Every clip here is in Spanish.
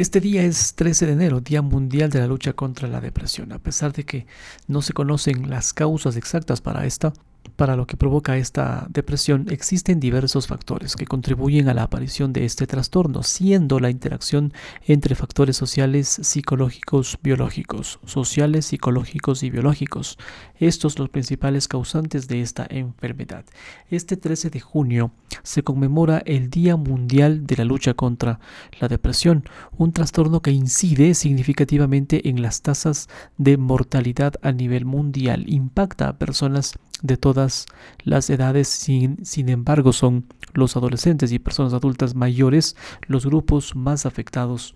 Este día es 13 de enero, Día Mundial de la Lucha contra la Depresión. A pesar de que no se conocen las causas exactas para esta, para lo que provoca esta depresión, existen diversos factores que contribuyen a la aparición de este trastorno, siendo la interacción entre factores sociales, psicológicos, biológicos, sociales, psicológicos y biológicos, estos los principales causantes de esta enfermedad. Este 13 de junio se conmemora el Día Mundial de la Lucha contra la Depresión, un trastorno que incide significativamente en las tasas de mortalidad a nivel mundial, impacta a personas de todas las edades, sin, sin, embargo son los adolescentes y personas adultas mayores los grupos más afectados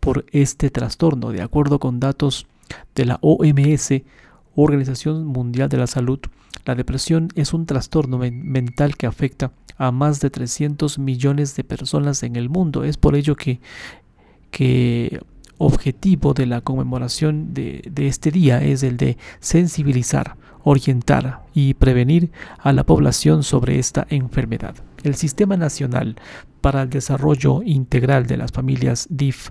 por este trastorno. De acuerdo con datos de la OMS, Organización Mundial de la Salud, la depresión es un trastorno mental que afecta a más de 300 millones de personas en el mundo. Es por ello que, que objetivo de la conmemoración de, de este día es el de sensibilizar orientar y prevenir a la población sobre esta enfermedad. El Sistema Nacional para el Desarrollo Integral de las Familias DIF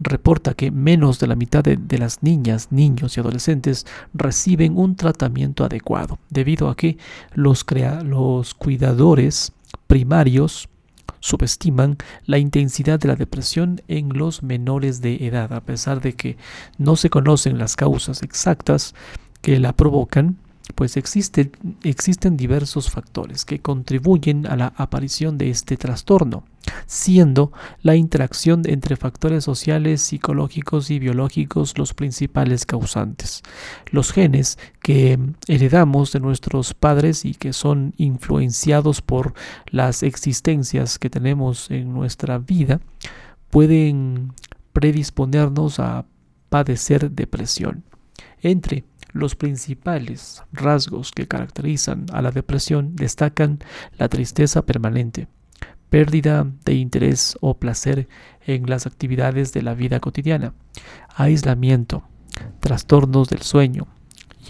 reporta que menos de la mitad de, las niñas, niños y adolescentes reciben un tratamiento adecuado, debido a que los, cuidadores primarios subestiman la intensidad de la depresión en los menores de edad, a pesar de que no se conocen las causas exactas que la provocan, pues existen, diversos factores que contribuyen a la aparición de este trastorno, siendo la interacción entre factores sociales, psicológicos y biológicos los principales causantes. Los genes que heredamos de nuestros padres y que son influenciados por las existencias que tenemos en nuestra vida pueden predisponernos a padecer depresión. Entre los principales rasgos que caracterizan a la depresión destacan la tristeza permanente, pérdida de interés o placer en las actividades de la vida cotidiana, aislamiento, trastornos del sueño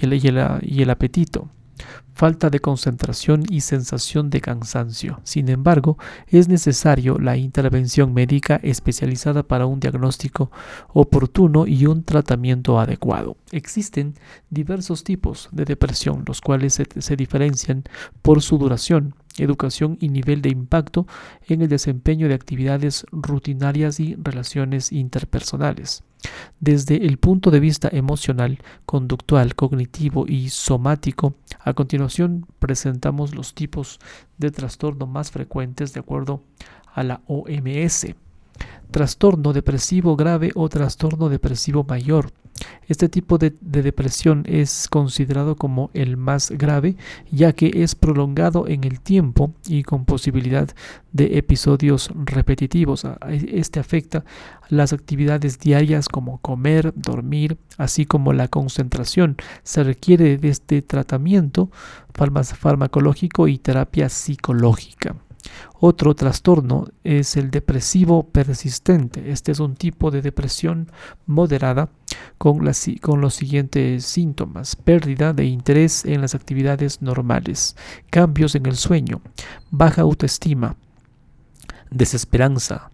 y el, apetito, falta de concentración y sensación de cansancio. Sin embargo, es necesario la intervención médica especializada para un diagnóstico oportuno y un tratamiento adecuado. Existen diversos tipos de depresión, los cuales se, diferencian por su duración, educación y nivel de impacto en el desempeño de actividades rutinarias y relaciones interpersonales. Desde el punto de vista emocional, conductual, cognitivo y somático, a continuación presentamos los tipos de trastorno más frecuentes de acuerdo a la OMS. Trastorno depresivo grave o trastorno depresivo mayor este tipo de, depresión es considerado como el más grave ya que es prolongado en el tiempo y con posibilidad de episodios repetitivos. Este afecta las actividades diarias como comer, dormir, así como la concentración. Se requiere de este tratamiento farmacológico y terapia psicológica. Otro trastorno es el depresivo persistente. Este es un tipo de depresión moderada con, los siguientes síntomas. Pérdida de interés en las actividades normales, cambios en el sueño, baja autoestima, desesperanza,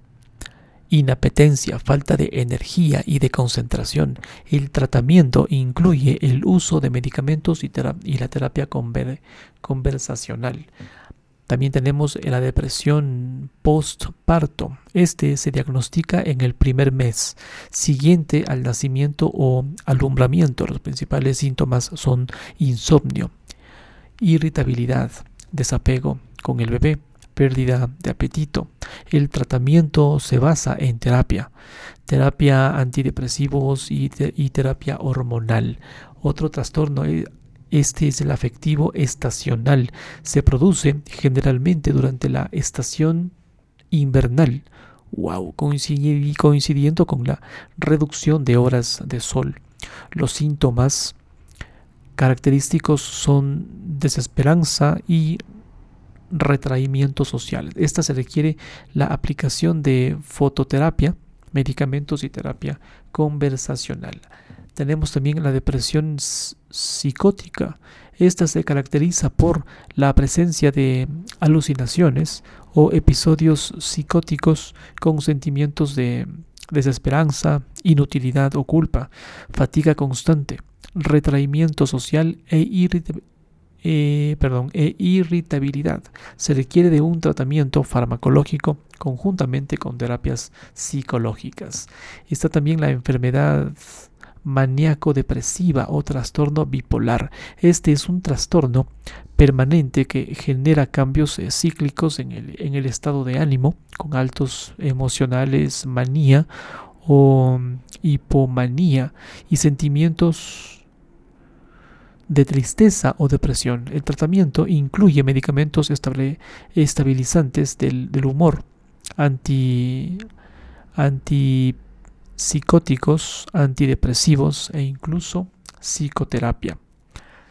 inapetencia, falta de energía y de concentración. El tratamiento incluye el uso de medicamentos y la terapia conversacional. También tenemos la depresión postparto. Este se diagnostica en el primer mes siguiente al nacimiento o alumbramiento. Los principales síntomas son insomnio, irritabilidad, desapego con el bebé, pérdida de apetito. El tratamiento se basa en terapia, terapia antidepresivos y, terapia hormonal. Otro trastorno eh, este es el afectivo estacional. Se produce generalmente durante la estación invernal. Wow, coincidiendo con la reducción de horas de sol. Los síntomas característicos son desesperanza y retraimiento social. Esta se requiere la aplicación de fototerapia, medicamentos y terapia conversacional. Tenemos también la depresión psicótica. Esta se caracteriza por la presencia de alucinaciones o episodios psicóticos con sentimientos de desesperanza, inutilidad o culpa, fatiga constante, retraimiento social e, eh, e irritabilidad. Se requiere de un tratamiento farmacológico conjuntamente con terapias psicológicas. Está también la enfermedad maníaco-depresiva o trastorno bipolar. Este es un trastorno permanente que genera cambios eh, cíclicos en el, en el estado de ánimo, con altos emocionales, manía o hipomanía y sentimientos de tristeza o depresión. El tratamiento incluye medicamentos estabilizantes del, del humor, anti, antipsicóticos, antidepresivos e incluso psicoterapia.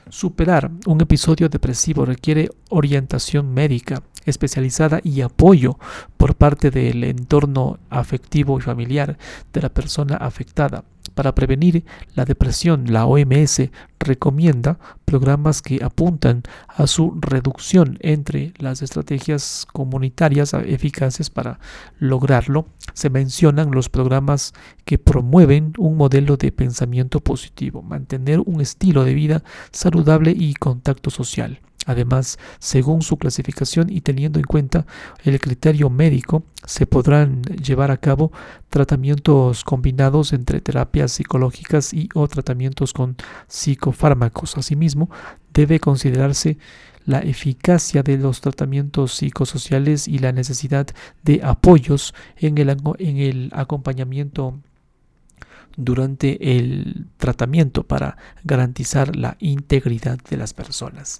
Superar un episodio depresivo requiere orientación médica especializada y apoyo por parte del entorno afectivo y familiar de la persona afectada. Para prevenir la depresión, la OMS recomienda programas que apuntan a su reducción entre las estrategias comunitarias eficaces para lograrlo. Se mencionan los programas que promueven un modelo de pensamiento positivo, mantener un estilo de vida saludable y contacto social. Además, según su clasificación y teniendo en cuenta el criterio médico, se podrán llevar a cabo tratamientos combinados entre terapias psicológicas y o tratamientos con psicofármacos. Asimismo, debe considerarse la eficacia de los tratamientos psicosociales y la necesidad de apoyos en el, en el acompañamiento durante el tratamiento para garantizar la integridad de las personas.